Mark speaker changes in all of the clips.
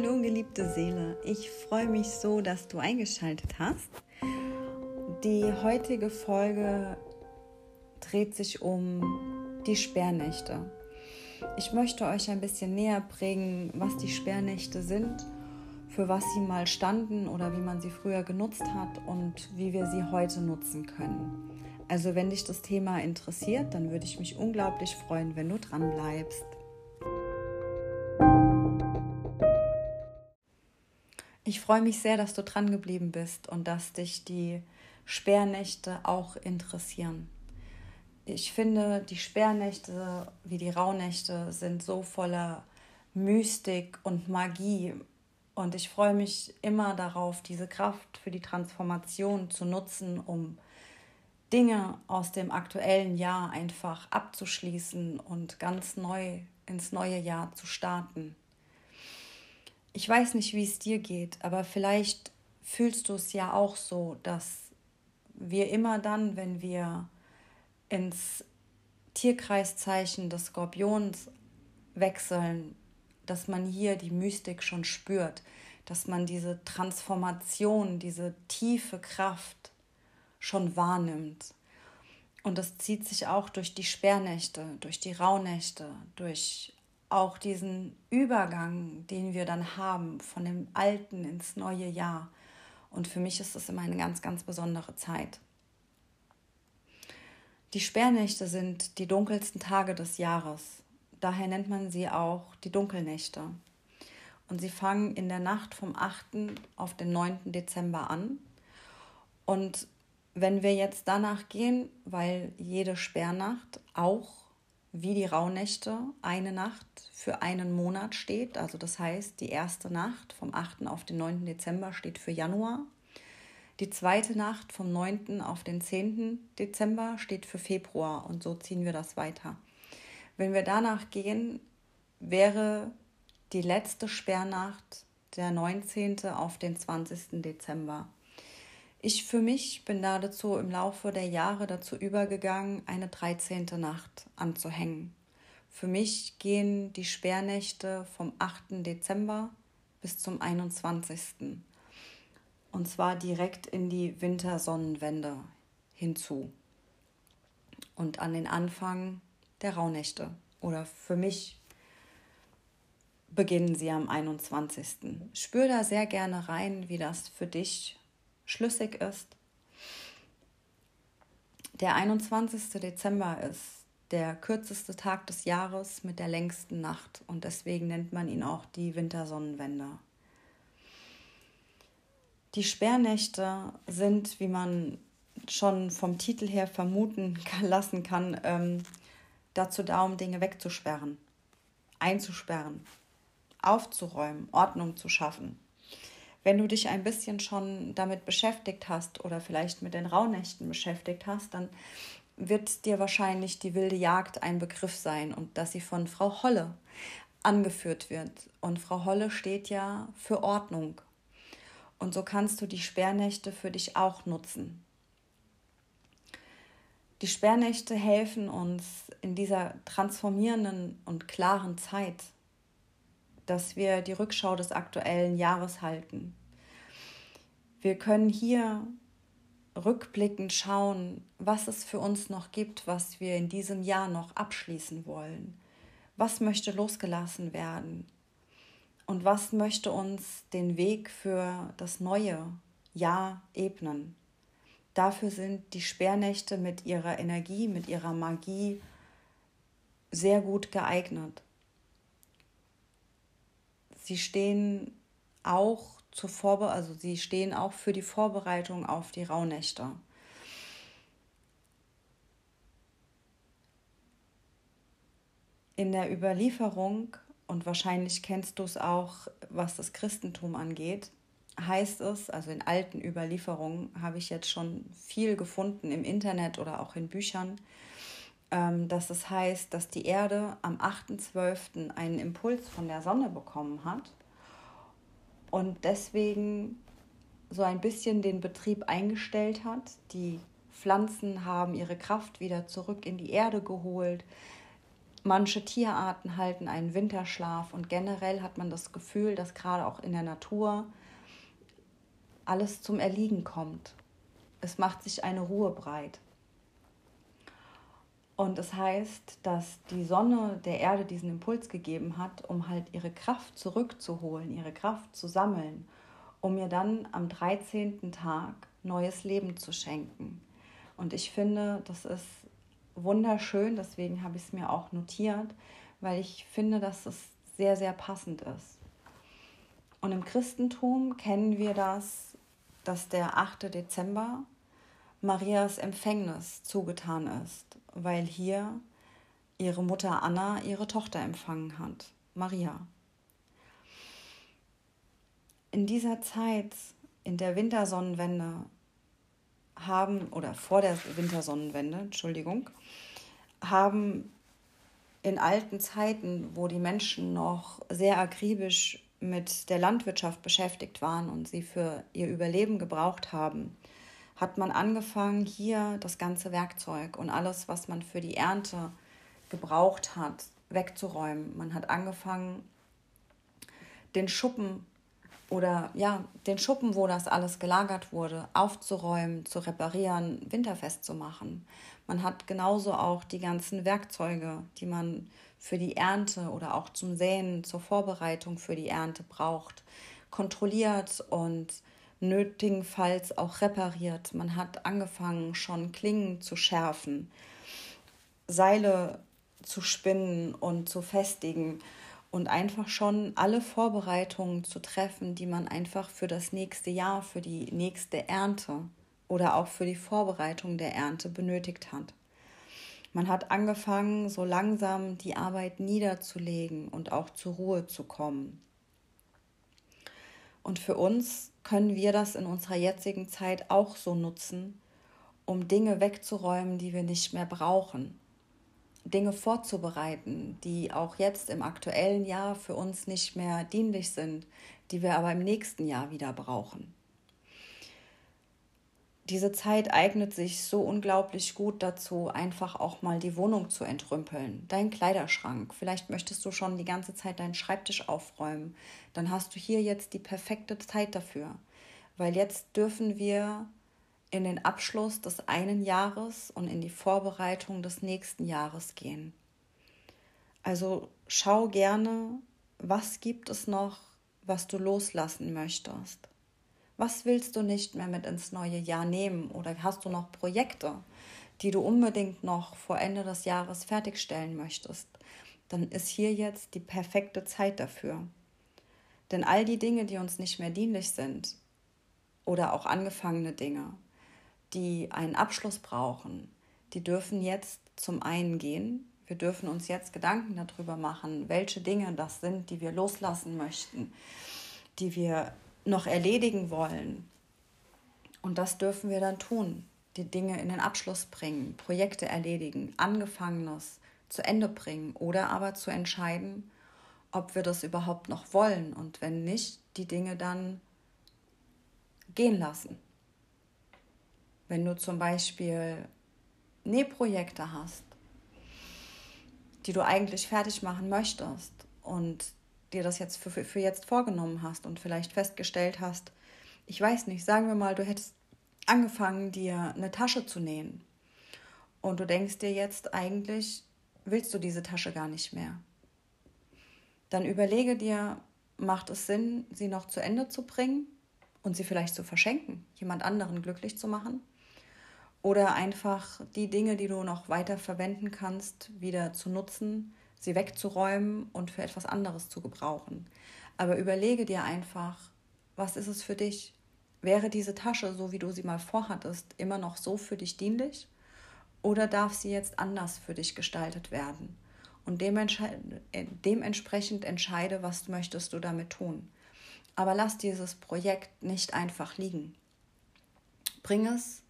Speaker 1: Hallo geliebte Seele, ich freue mich so, dass du eingeschaltet hast. Die heutige Folge dreht sich um die Sperrnächte. Ich möchte euch ein bisschen näher bringen, was die Sperrnächte sind, für was sie mal standen oder wie man sie früher genutzt hat und wie wir sie heute nutzen können. Also wenn dich das Thema interessiert, dann würde ich mich unglaublich freuen, wenn du dran bleibst. Ich freue mich sehr, dass du dran geblieben bist und dass dich die Sperrnächte auch interessieren. Ich finde, die Sperrnächte wie die Rauhnächte sind so voller Mystik und Magie. Und ich freue mich immer darauf, diese Kraft für die Transformation zu nutzen, um Dinge aus dem aktuellen Jahr einfach abzuschließen und ganz neu ins neue Jahr zu starten. Ich weiß nicht, wie es dir geht, aber vielleicht fühlst du es ja auch so, dass wir immer dann, wenn wir ins Tierkreiszeichen des Skorpions wechseln, dass man hier die Mystik schon spürt, dass man diese Transformation, diese tiefe Kraft schon wahrnimmt. Und das zieht sich auch durch die Sperrnächte, durch die Rauhnächte, durch auch diesen Übergang, den wir dann haben von dem alten ins neue Jahr. Und für mich ist das immer eine ganz, ganz besondere Zeit. Die Sperrnächte sind die dunkelsten Tage des Jahres. Daher nennt man sie auch die Dunkelnächte. Und sie fangen in der Nacht vom 8. auf den 9. Dezember an. Und wenn wir jetzt danach gehen, weil jede Sperrnacht auch wie die Rauhnächte eine Nacht für einen Monat steht. Also das heißt, die erste Nacht vom 8. auf den 9. Dezember steht für Januar. Die zweite Nacht vom 9. auf den 10. Dezember steht für Februar und so ziehen wir das weiter. Wenn wir danach gehen, wäre die letzte Sperrnacht der 19. auf den 20. Dezember. Ich für mich bin dazu im Laufe der Jahre dazu übergegangen, eine 13. Nacht anzuhängen. Für mich gehen die Sperrnächte vom 8. Dezember bis zum 21. Und zwar direkt in die Wintersonnenwende hinzu. Und an den Anfang der Rauhnächte. Oder für mich beginnen sie am 21. Spür da sehr gerne rein, wie das für dich schlüssig ist. Der 21. Dezember ist der kürzeste Tag des Jahres mit der längsten Nacht und deswegen nennt man ihn auch die Wintersonnenwende. Die Sperrnächte sind, wie man schon vom Titel her vermuten lassen kann, ähm, dazu da, um Dinge wegzusperren, einzusperren, aufzuräumen, Ordnung zu schaffen. Wenn du dich ein bisschen schon damit beschäftigt hast oder vielleicht mit den Rauhnächten beschäftigt hast, dann wird dir wahrscheinlich die wilde Jagd ein Begriff sein und dass sie von Frau Holle angeführt wird. Und Frau Holle steht ja für Ordnung. Und so kannst du die Sperrnächte für dich auch nutzen. Die Sperrnächte helfen uns in dieser transformierenden und klaren Zeit dass wir die Rückschau des aktuellen Jahres halten. Wir können hier rückblickend schauen, was es für uns noch gibt, was wir in diesem Jahr noch abschließen wollen. Was möchte losgelassen werden? Und was möchte uns den Weg für das neue Jahr ebnen? Dafür sind die Sperrnächte mit ihrer Energie, mit ihrer Magie sehr gut geeignet. Sie stehen auch zur Vorbe also sie stehen auch für die Vorbereitung auf die Rauhnächte. In der Überlieferung, und wahrscheinlich kennst du es auch, was das Christentum angeht, heißt es, also in alten Überlieferungen habe ich jetzt schon viel gefunden im Internet oder auch in Büchern, ähm, dass es heißt, dass die Erde am 8.12. einen Impuls von der Sonne bekommen hat und deswegen so ein bisschen den Betrieb eingestellt hat. Die Pflanzen haben ihre Kraft wieder zurück in die Erde geholt. Manche Tierarten halten einen Winterschlaf und generell hat man das Gefühl, dass gerade auch in der Natur alles zum Erliegen kommt. Es macht sich eine Ruhe breit. Und das heißt, dass die Sonne der Erde diesen Impuls gegeben hat, um halt ihre Kraft zurückzuholen, ihre Kraft zu sammeln, um mir dann am 13. Tag neues Leben zu schenken. Und ich finde, das ist wunderschön, deswegen habe ich es mir auch notiert, weil ich finde, dass es sehr, sehr passend ist. Und im Christentum kennen wir das, dass der 8. Dezember Marias Empfängnis zugetan ist, weil hier ihre Mutter Anna ihre Tochter empfangen hat, Maria. In dieser Zeit, in der Wintersonnenwende, haben, oder vor der Wintersonnenwende, Entschuldigung, haben in alten Zeiten, wo die Menschen noch sehr akribisch mit der Landwirtschaft beschäftigt waren und sie für ihr Überleben gebraucht haben, hat man angefangen, hier das ganze Werkzeug und alles, was man für die Ernte gebraucht hat, wegzuräumen. Man hat angefangen, den Schuppen oder ja, den Schuppen, wo das alles gelagert wurde, aufzuräumen, zu reparieren, winterfest zu machen. Man hat genauso auch die ganzen Werkzeuge, die man für die Ernte oder auch zum Säen, zur Vorbereitung für die Ernte braucht, kontrolliert und nötigenfalls auch repariert. Man hat angefangen, schon Klingen zu schärfen, Seile zu spinnen und zu festigen und einfach schon alle Vorbereitungen zu treffen, die man einfach für das nächste Jahr, für die nächste Ernte oder auch für die Vorbereitung der Ernte benötigt hat. Man hat angefangen, so langsam die Arbeit niederzulegen und auch zur Ruhe zu kommen. Und für uns können wir das in unserer jetzigen Zeit auch so nutzen, um Dinge wegzuräumen, die wir nicht mehr brauchen. Dinge vorzubereiten, die auch jetzt im aktuellen Jahr für uns nicht mehr dienlich sind, die wir aber im nächsten Jahr wieder brauchen diese Zeit eignet sich so unglaublich gut dazu, einfach auch mal die Wohnung zu entrümpeln. Dein Kleiderschrank. Vielleicht möchtest du schon die ganze Zeit deinen Schreibtisch aufräumen. Dann hast du hier jetzt die perfekte Zeit dafür. Weil jetzt dürfen wir in den Abschluss des einen Jahres und in die Vorbereitung des nächsten Jahres gehen. Also schau gerne, was gibt es noch, was du loslassen möchtest. Was willst du nicht mehr mit ins neue Jahr nehmen? Oder hast du noch Projekte, die du unbedingt noch vor Ende des Jahres fertigstellen möchtest? Dann ist hier jetzt die perfekte Zeit dafür. Denn all die Dinge, die uns nicht mehr dienlich sind, oder auch angefangene Dinge, die einen Abschluss brauchen, die dürfen jetzt zum einen gehen. Wir dürfen uns jetzt Gedanken darüber machen, welche Dinge das sind, die wir loslassen möchten, die wir noch erledigen wollen. Und das dürfen wir dann tun. Die Dinge in den Abschluss bringen, Projekte erledigen, Angefangenes zu Ende bringen oder aber zu entscheiden, ob wir das überhaupt noch wollen und wenn nicht, die Dinge dann gehen lassen. Wenn du zum Beispiel Nähprojekte hast, die du eigentlich fertig machen möchtest und dir das jetzt für, für jetzt vorgenommen hast und vielleicht festgestellt hast, ich weiß nicht, sagen wir mal, du hättest angefangen, dir eine Tasche zu nähen und du denkst dir jetzt eigentlich, willst du diese Tasche gar nicht mehr. Dann überlege dir, macht es Sinn, sie noch zu Ende zu bringen und sie vielleicht zu verschenken, jemand anderen glücklich zu machen? Oder einfach die Dinge, die du noch weiter verwenden kannst, wieder zu nutzen, sie wegzuräumen und für etwas anderes zu gebrauchen. Aber überlege dir einfach, was ist es für dich? Wäre diese Tasche, so wie du sie mal vorhattest, immer noch so für dich dienlich? Oder darf sie jetzt anders für dich gestaltet werden? Und äh, dementsprechend entscheide, was möchtest du damit tun. Aber lass dieses Projekt nicht einfach liegen. Bring es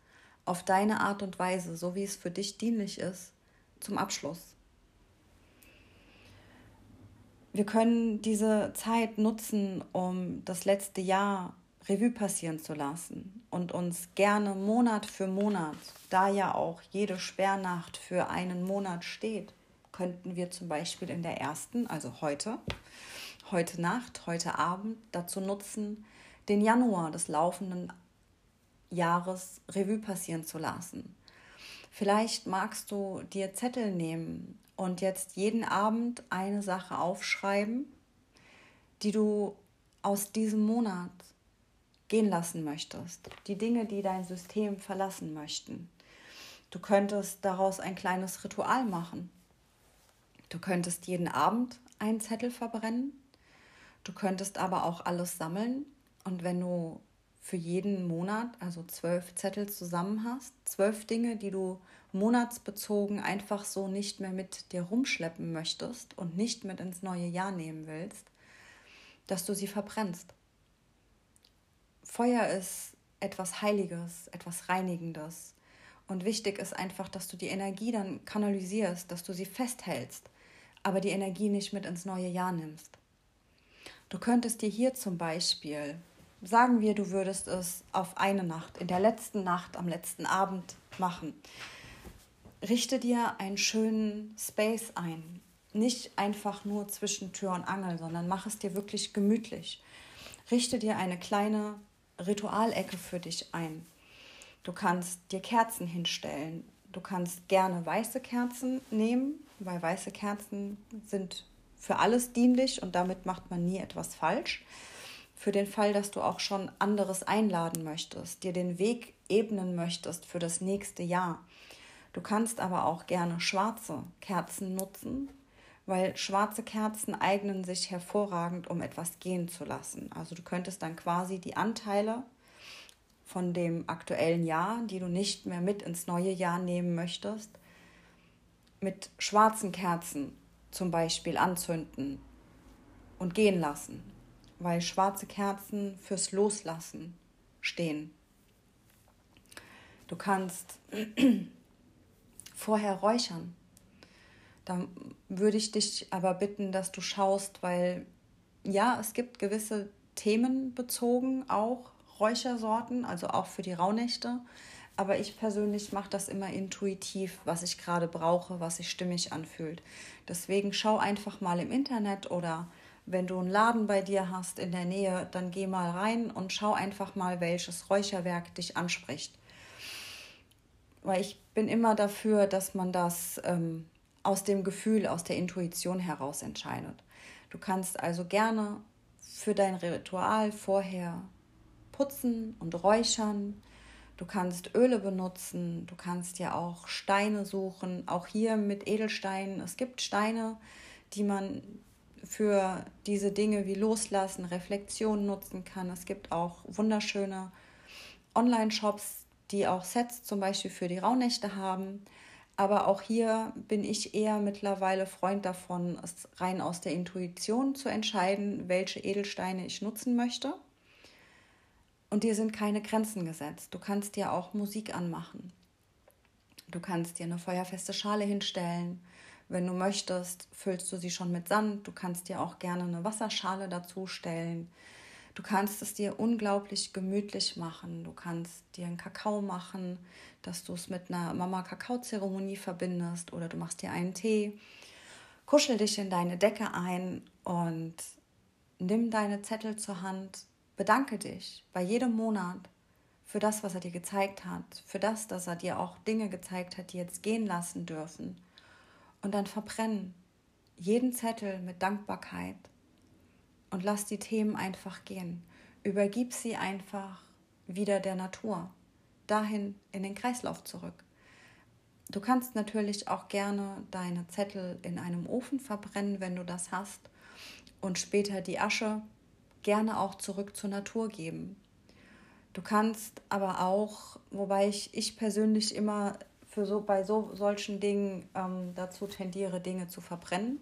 Speaker 1: auf deine Art und Weise, so wie es für dich dienlich ist, zum Abschluss. Wir können diese Zeit nutzen, um das letzte Jahr Revue passieren zu lassen und uns gerne Monat für Monat, da ja auch jede Sperrnacht für einen Monat steht, könnten wir zum Beispiel in der ersten, also heute, heute Nacht, heute Abend dazu nutzen, den Januar des laufenden Jahres Revue passieren zu lassen. Vielleicht magst du dir Zettel nehmen und jetzt jeden Abend eine Sache aufschreiben, die du aus diesem Monat gehen lassen möchtest, die Dinge, die dein System verlassen möchten. Du könntest daraus ein kleines Ritual machen. Du könntest jeden Abend einen Zettel verbrennen. Du könntest aber auch alles sammeln. Und wenn du für jeden Monat, also zwölf Zettel zusammen hast, zwölf Dinge, die du monatsbezogen einfach so nicht mehr mit dir rumschleppen möchtest und nicht mit ins neue Jahr nehmen willst, dass du sie verbrennst. Feuer ist etwas Heiliges, etwas Reinigendes. Und wichtig ist einfach, dass du die Energie dann kanalisierst, dass du sie festhältst, aber die Energie nicht mit ins neue Jahr nimmst. Du könntest dir hier zum Beispiel, sagen wir, du würdest es auf eine Nacht, in der letzten Nacht, am letzten Abend machen. Richte dir einen schönen Space ein. Nicht einfach nur zwischen Tür und Angel, sondern mach es dir wirklich gemütlich. Richte dir eine kleine Ritualecke für dich ein. Du kannst dir Kerzen hinstellen. Du kannst gerne weiße Kerzen nehmen, weil weiße Kerzen sind für alles dienlich und damit macht man nie etwas falsch. Für den Fall, dass du auch schon anderes einladen möchtest, dir den Weg ebnen möchtest für das nächste Jahr. Du kannst aber auch gerne schwarze Kerzen nutzen, weil schwarze Kerzen eignen sich hervorragend, um etwas gehen zu lassen. Also du könntest dann quasi die Anteile von dem aktuellen Jahr, die du nicht mehr mit ins neue Jahr nehmen möchtest, mit schwarzen Kerzen zum Beispiel anzünden und gehen lassen, weil schwarze Kerzen fürs Loslassen stehen. Du kannst vorher räuchern. Da würde ich dich aber bitten, dass du schaust, weil ja, es gibt gewisse Themen bezogen auch Räuchersorten, also auch für die Rauhnächte. Aber ich persönlich mache das immer intuitiv, was ich gerade brauche, was sich stimmig anfühlt. Deswegen schau einfach mal im Internet oder wenn du einen Laden bei dir hast in der Nähe, dann geh mal rein und schau einfach mal, welches Räucherwerk dich anspricht. Weil ich bin immer dafür, dass man das ähm, aus dem Gefühl, aus der Intuition heraus entscheidet. Du kannst also gerne für dein Ritual vorher putzen und räuchern. Du kannst Öle benutzen, du kannst ja auch Steine suchen, auch hier mit Edelsteinen. Es gibt Steine, die man für diese Dinge wie Loslassen, Reflexion nutzen kann. Es gibt auch wunderschöne Online-Shops, die auch Sets zum Beispiel für die Rauhnächte haben. Aber auch hier bin ich eher mittlerweile Freund davon, es rein aus der Intuition zu entscheiden, welche Edelsteine ich nutzen möchte. Und dir sind keine Grenzen gesetzt. Du kannst dir auch Musik anmachen. Du kannst dir eine feuerfeste Schale hinstellen. Wenn du möchtest, füllst du sie schon mit Sand. Du kannst dir auch gerne eine Wasserschale dazu stellen. Du kannst es dir unglaublich gemütlich machen. Du kannst dir einen Kakao machen, dass du es mit einer Mama-Kakao-Zeremonie verbindest oder du machst dir einen Tee. Kuschel dich in deine Decke ein und nimm deine Zettel zur Hand. Bedanke dich bei jedem Monat für das, was er dir gezeigt hat, für das, dass er dir auch Dinge gezeigt hat, die jetzt gehen lassen dürfen. Und dann verbrennen jeden Zettel mit Dankbarkeit und lass die Themen einfach gehen. Übergib sie einfach wieder der Natur, dahin in den Kreislauf zurück. Du kannst natürlich auch gerne deine Zettel in einem Ofen verbrennen, wenn du das hast, und später die Asche gerne auch zurück zur Natur geben. Du kannst aber auch, wobei ich, ich persönlich immer für so, bei so solchen Dingen ähm, dazu tendiere, Dinge zu verbrennen.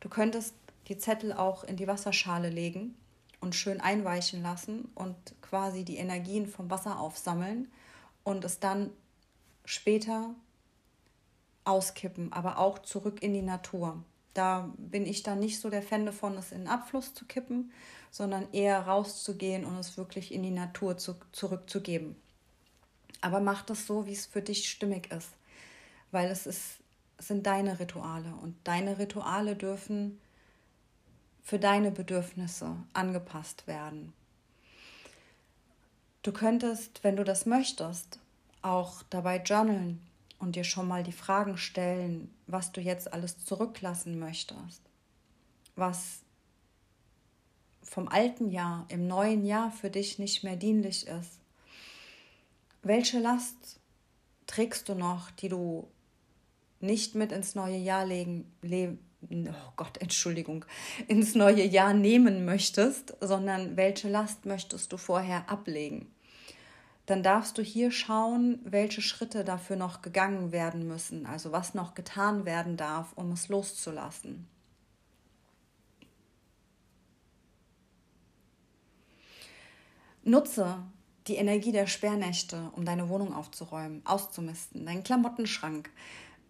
Speaker 1: Du könntest die Zettel auch in die Wasserschale legen und schön einweichen lassen und quasi die Energien vom Wasser aufsammeln und es dann später auskippen, aber auch zurück in die Natur. Da bin ich dann nicht so der Fan davon, es in den Abfluss zu kippen, sondern eher rauszugehen und es wirklich in die Natur zu, zurückzugeben. Aber mach das so, wie es für dich stimmig ist, weil es ist sind deine Rituale und deine Rituale dürfen für deine Bedürfnisse angepasst werden. Du könntest, wenn du das möchtest, auch dabei journalen und dir schon mal die Fragen stellen, was du jetzt alles zurücklassen möchtest, was vom alten Jahr im neuen Jahr für dich nicht mehr dienlich ist. Welche Last trägst du noch, die du nicht mit ins neue Jahr legen, le oh Gott, Entschuldigung, ins neue Jahr nehmen möchtest, sondern welche Last möchtest du vorher ablegen? Dann darfst du hier schauen, welche Schritte dafür noch gegangen werden müssen, also was noch getan werden darf, um es loszulassen. Nutze die Energie der Sperrnächte, um deine Wohnung aufzuräumen, auszumisten, deinen Klamottenschrank,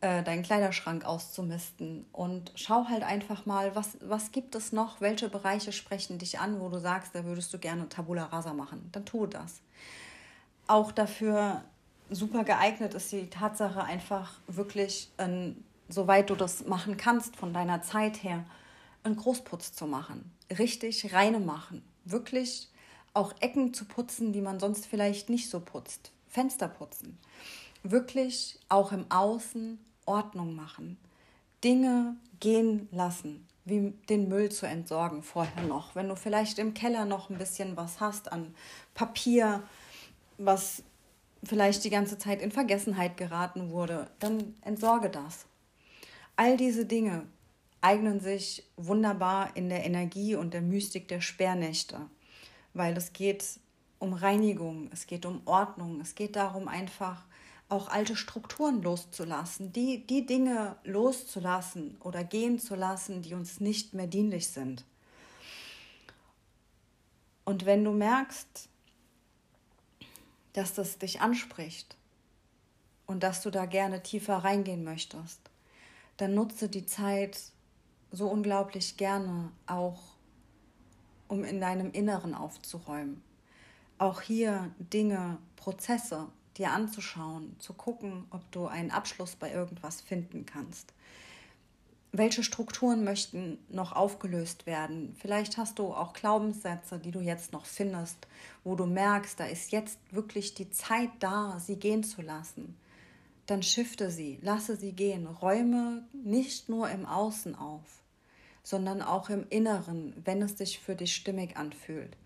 Speaker 1: äh, deinen Kleiderschrank auszumisten und schau halt einfach mal, was, was gibt es noch, welche Bereiche sprechen dich an, wo du sagst, da würdest du gerne Tabula Rasa machen. Dann tu das. Auch dafür super geeignet ist die Tatsache einfach wirklich, äh, soweit du das machen kannst von deiner Zeit her, einen Großputz zu machen. Richtig reine machen. Wirklich auch Ecken zu putzen, die man sonst vielleicht nicht so putzt. Fenster putzen. Wirklich auch im Außen Ordnung machen. Dinge gehen lassen, wie den Müll zu entsorgen vorher noch. Wenn du vielleicht im Keller noch ein bisschen was hast an Papier, was vielleicht die ganze Zeit in Vergessenheit geraten wurde, dann entsorge das. All diese Dinge eignen sich wunderbar in der Energie und der Mystik der Sperrnächte weil es geht um Reinigung, es geht um Ordnung, es geht darum einfach auch alte Strukturen loszulassen, die, die Dinge loszulassen oder gehen zu lassen, die uns nicht mehr dienlich sind. Und wenn du merkst, dass das dich anspricht und dass du da gerne tiefer reingehen möchtest, dann nutze die Zeit so unglaublich gerne auch um in deinem Inneren aufzuräumen. Auch hier Dinge, Prozesse dir anzuschauen, zu gucken, ob du einen Abschluss bei irgendwas finden kannst. Welche Strukturen möchten noch aufgelöst werden? Vielleicht hast du auch Glaubenssätze, die du jetzt noch findest, wo du merkst, da ist jetzt wirklich die Zeit da, sie gehen zu lassen. Dann shifte sie, lasse sie gehen, räume nicht nur im Außen auf, sondern auch im Inneren, wenn es sich für dich stimmig anfühlt.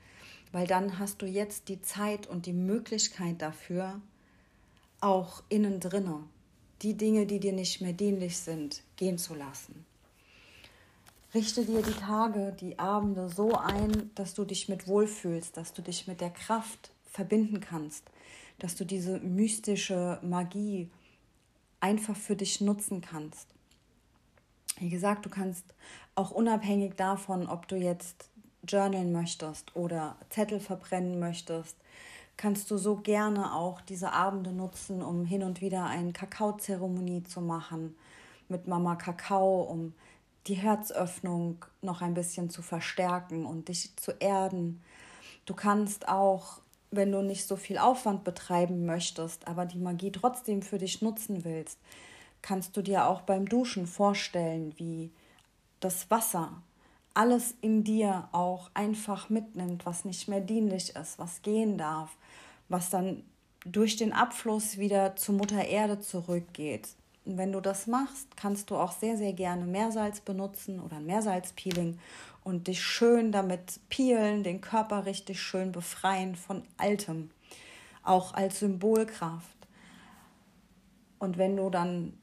Speaker 1: Weil dann hast du jetzt die Zeit und die Möglichkeit dafür, auch innen drinne die Dinge, die dir nicht mehr dienlich sind, gehen zu lassen. Richte dir die Tage, die Abende so ein, dass du dich mit wohlfühlst, dass du dich mit der Kraft verbinden kannst, dass du diese mystische Magie einfach für dich nutzen kannst. Wie gesagt, du kannst auch unabhängig davon, ob du jetzt journalen möchtest oder Zettel verbrennen möchtest, kannst du so gerne auch diese Abende nutzen, um hin und wieder eine Kakaozeremonie zu machen mit Mama Kakao, um die Herzöffnung noch ein bisschen zu verstärken und dich zu erden. Du kannst auch, wenn du nicht so viel Aufwand betreiben möchtest, aber die Magie trotzdem für dich nutzen willst, kannst du dir auch beim Duschen vorstellen, wie das Wasser alles in dir auch einfach mitnimmt, was nicht mehr dienlich ist, was gehen darf, was dann durch den Abfluss wieder zu Mutter Erde zurückgeht. Und wenn du das machst, kannst du auch sehr, sehr gerne Meersalz benutzen oder Meersalzpeeling und dich schön damit peelen, den Körper richtig schön befreien von Altem, auch als Symbolkraft. Und wenn du dann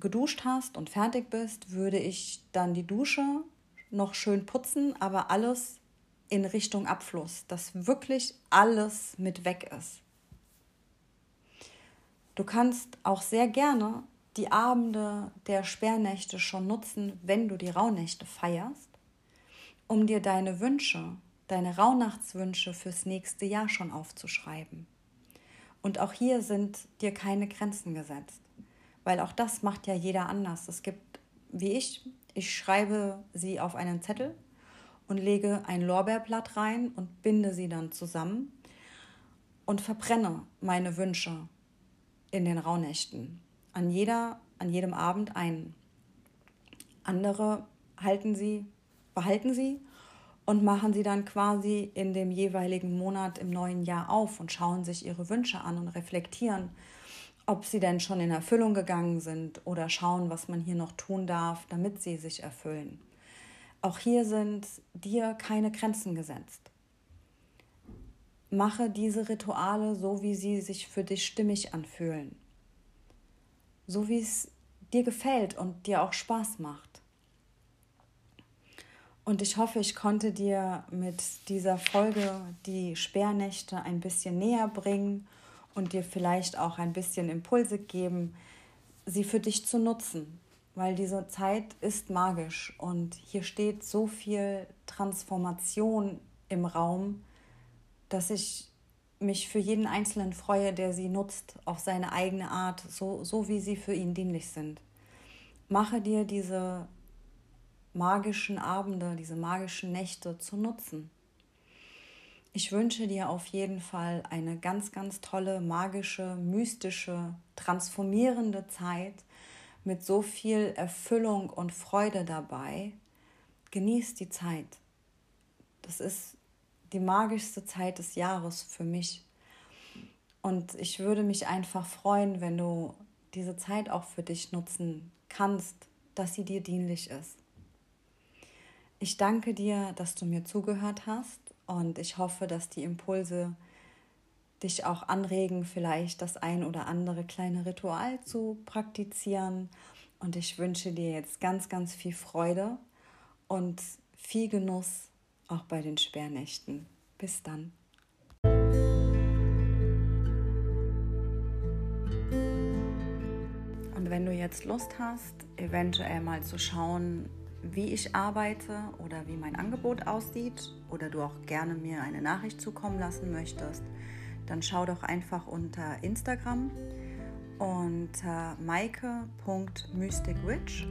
Speaker 1: geduscht hast und fertig bist, würde ich dann die Dusche noch schön putzen, aber alles in Richtung Abfluss, dass wirklich alles mit weg ist. Du kannst auch sehr gerne die Abende der Sperrnächte schon nutzen, wenn du die Rauhnächte feierst, um dir deine Wünsche, deine Rauhnachtswünsche fürs nächste Jahr schon aufzuschreiben. Und auch hier sind dir keine Grenzen gesetzt weil auch das macht ja jeder anders. Es gibt, wie ich, ich schreibe sie auf einen Zettel und lege ein Lorbeerblatt rein und binde sie dann zusammen und verbrenne meine Wünsche in den Rauhnächten. An jeder an jedem Abend einen. Andere halten sie, behalten sie und machen sie dann quasi in dem jeweiligen Monat im neuen Jahr auf und schauen sich ihre Wünsche an und reflektieren, ob sie denn schon in Erfüllung gegangen sind oder schauen, was man hier noch tun darf, damit sie sich erfüllen. Auch hier sind dir keine Grenzen gesetzt. Mache diese Rituale so, wie sie sich für dich stimmig anfühlen. So wie es dir gefällt und dir auch Spaß macht. Und ich hoffe, ich konnte dir mit dieser Folge die Sperrnächte ein bisschen näher bringen und dir vielleicht auch ein bisschen Impulse geben, sie für dich zu nutzen, weil diese Zeit ist magisch und hier steht so viel Transformation im Raum, dass ich mich für jeden Einzelnen freue, der sie nutzt, auf seine eigene Art, so, so wie sie für ihn dienlich sind. Mache dir diese magischen Abende, diese magischen Nächte zu nutzen. Ich wünsche dir auf jeden Fall eine ganz, ganz tolle, magische, mystische, transformierende Zeit mit so viel Erfüllung und Freude dabei. Genieß die Zeit. Das ist die magischste Zeit des Jahres für mich. Und ich würde mich einfach freuen, wenn du diese Zeit auch für dich nutzen kannst, dass sie dir dienlich ist. Ich danke dir, dass du mir zugehört hast und ich hoffe, dass die Impulse dich auch anregen, vielleicht das ein oder andere kleine Ritual zu praktizieren. Und ich wünsche dir jetzt ganz, ganz viel Freude und viel Genuss auch bei den Sperrnächten. Bis dann. Und wenn du jetzt Lust hast, eventuell mal zu schauen, wie ich arbeite oder wie mein Angebot aussieht oder du auch gerne mir eine Nachricht zukommen lassen möchtest, dann schau doch einfach unter Instagram unter maike.mysticwitch.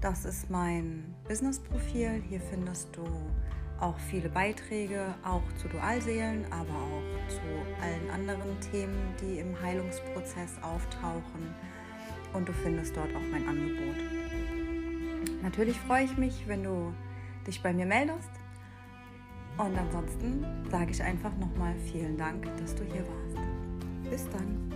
Speaker 1: Das ist mein Business-Profil. Hier findest du auch viele Beiträge, auch zu Dualseelen, aber auch zu allen anderen Themen, die im Heilungsprozess auftauchen. Und du findest dort auch mein Angebot. Natürlich freue ich mich, wenn du dich bei mir meldest. Und ansonsten sage ich einfach nochmal vielen Dank, dass du hier warst. Bis dann.